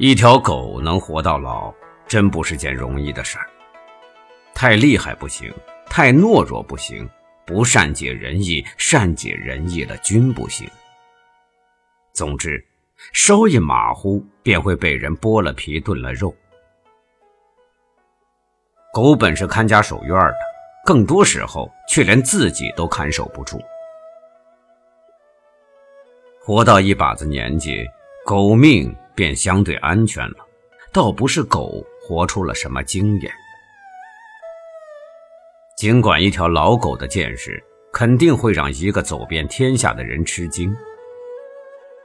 一条狗能活到老，真不是件容易的事儿。太厉害不行，太懦弱不行，不善解人意，善解人意了均不行。总之，稍一马虎，便会被人剥了皮炖了肉。狗本是看家守院的，更多时候却连自己都看守不住。活到一把子年纪，狗命。便相对安全了，倒不是狗活出了什么经验。尽管一条老狗的见识肯定会让一个走遍天下的人吃惊，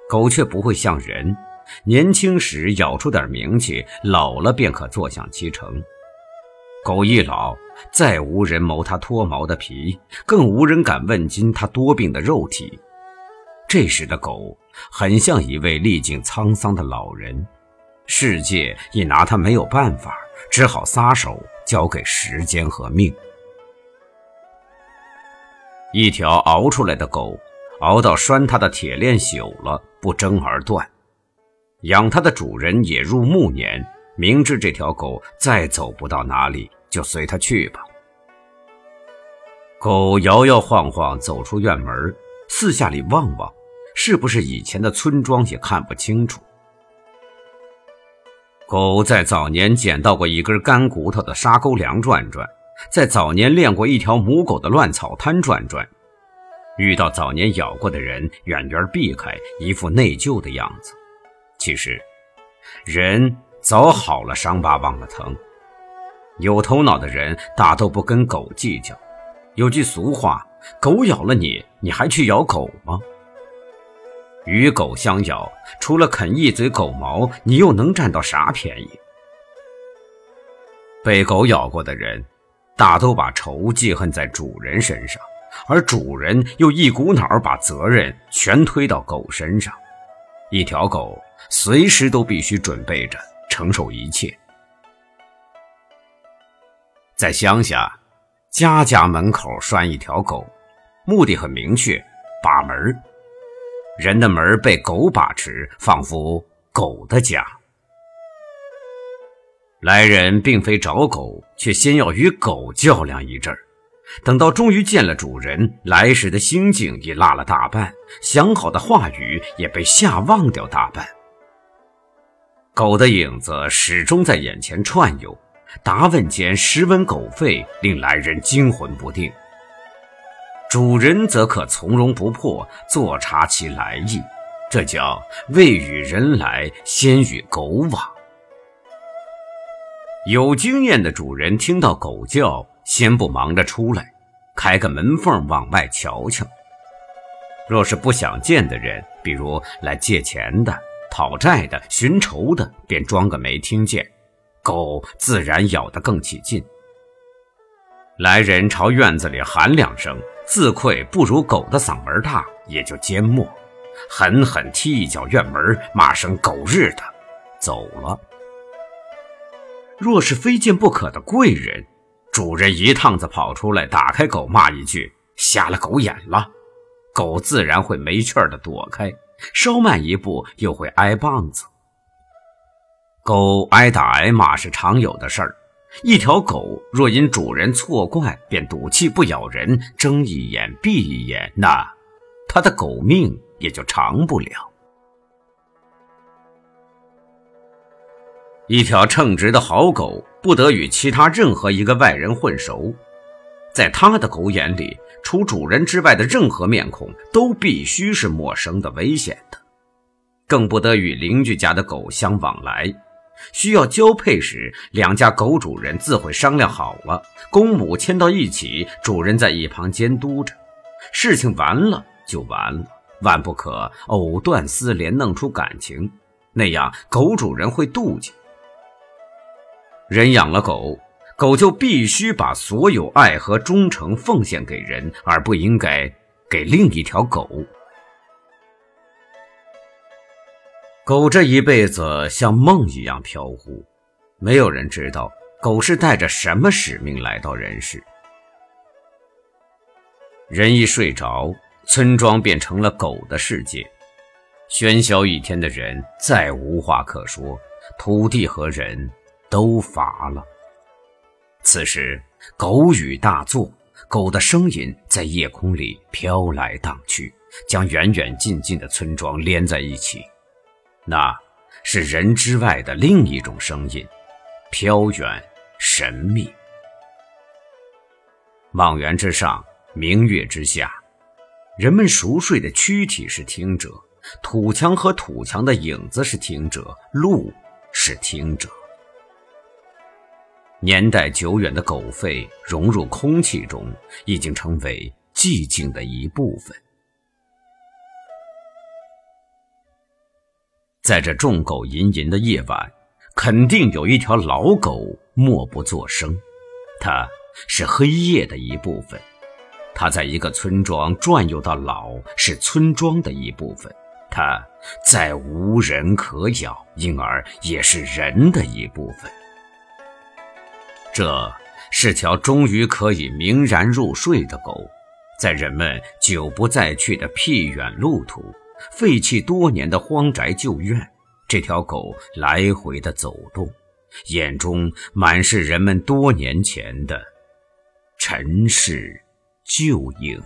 狗却不会像人，年轻时咬出点名气，老了便可坐享其成。狗一老，再无人谋它脱毛的皮，更无人敢问津它多病的肉体。这时的狗很像一位历尽沧桑的老人，世界也拿他没有办法，只好撒手交给时间和命。一条熬出来的狗，熬到拴它的铁链朽了，不争而断；养它的主人也入暮年，明知这条狗再走不到哪里，就随它去吧。狗摇摇晃晃走出院门，四下里望望。是不是以前的村庄也看不清楚？狗在早年捡到过一根干骨头的沙沟梁转转，在早年练过一条母狗的乱草滩转转，遇到早年咬过的人，远远避开，一副内疚的样子。其实，人早好了伤疤忘了疼，有头脑的人大都不跟狗计较。有句俗话：“狗咬了你，你还去咬狗吗？”与狗相咬，除了啃一嘴狗毛，你又能占到啥便宜？被狗咬过的人，大都把仇记恨在主人身上，而主人又一股脑把责任全推到狗身上。一条狗随时都必须准备着承受一切。在乡下，家家门口拴一条狗，目的很明确，把门人的门被狗把持，仿佛狗的家。来人并非找狗，却先要与狗较量一阵儿。等到终于见了主人，来时的心境已落了大半，想好的话语也被吓忘掉大半。狗的影子始终在眼前串游，答问间时闻狗吠，令来人惊魂不定。主人则可从容不迫，坐察其来意，这叫未与人来，先与狗往。有经验的主人听到狗叫，先不忙着出来，开个门缝往外瞧瞧。若是不想见的人，比如来借钱的、讨债的、寻仇的，便装个没听见，狗自然咬得更起劲。来人朝院子里喊两声。自愧不如狗的嗓门大，也就缄默，狠狠踢一脚院门，骂声“狗日的”，走了。若是非见不可的贵人，主人一趟子跑出来，打开狗骂一句“瞎了狗眼了”，狗自然会没趣的躲开，稍慢一步又会挨棒子。狗挨打挨骂是常有的事儿。一条狗若因主人错怪，便赌气不咬人，睁一眼闭一眼，那它的狗命也就长不了。一条称职的好狗，不得与其他任何一个外人混熟，在他的狗眼里，除主人之外的任何面孔都必须是陌生的、危险的，更不得与邻居家的狗相往来。需要交配时，两家狗主人自会商量好了，公母牵到一起，主人在一旁监督着。事情完了就完了，万不可藕断丝连，弄出感情，那样狗主人会妒忌。人养了狗，狗就必须把所有爱和忠诚奉献给人，而不应该给另一条狗。狗这一辈子像梦一样飘忽，没有人知道狗是带着什么使命来到人世。人一睡着，村庄便成了狗的世界。喧嚣一天的人再无话可说，土地和人都乏了。此时，狗语大作，狗的声音在夜空里飘来荡去，将远远近近的村庄连在一起。那是人之外的另一种声音，飘远神秘。望远之上，明月之下，人们熟睡的躯体是听者，土墙和土墙的影子是听者，路是听者。年代久远的狗吠融入空气中，已经成为寂静的一部分。在这众狗吟吟的夜晚，肯定有一条老狗默不作声，它是黑夜的一部分。它在一个村庄转悠到老，是村庄的一部分。它再无人可咬，因而也是人的一部分。这是条终于可以明然入睡的狗，在人们久不再去的僻远路途、废弃多年的荒宅旧院，这条狗来回的走动，眼中满是人们多年前的尘世旧影。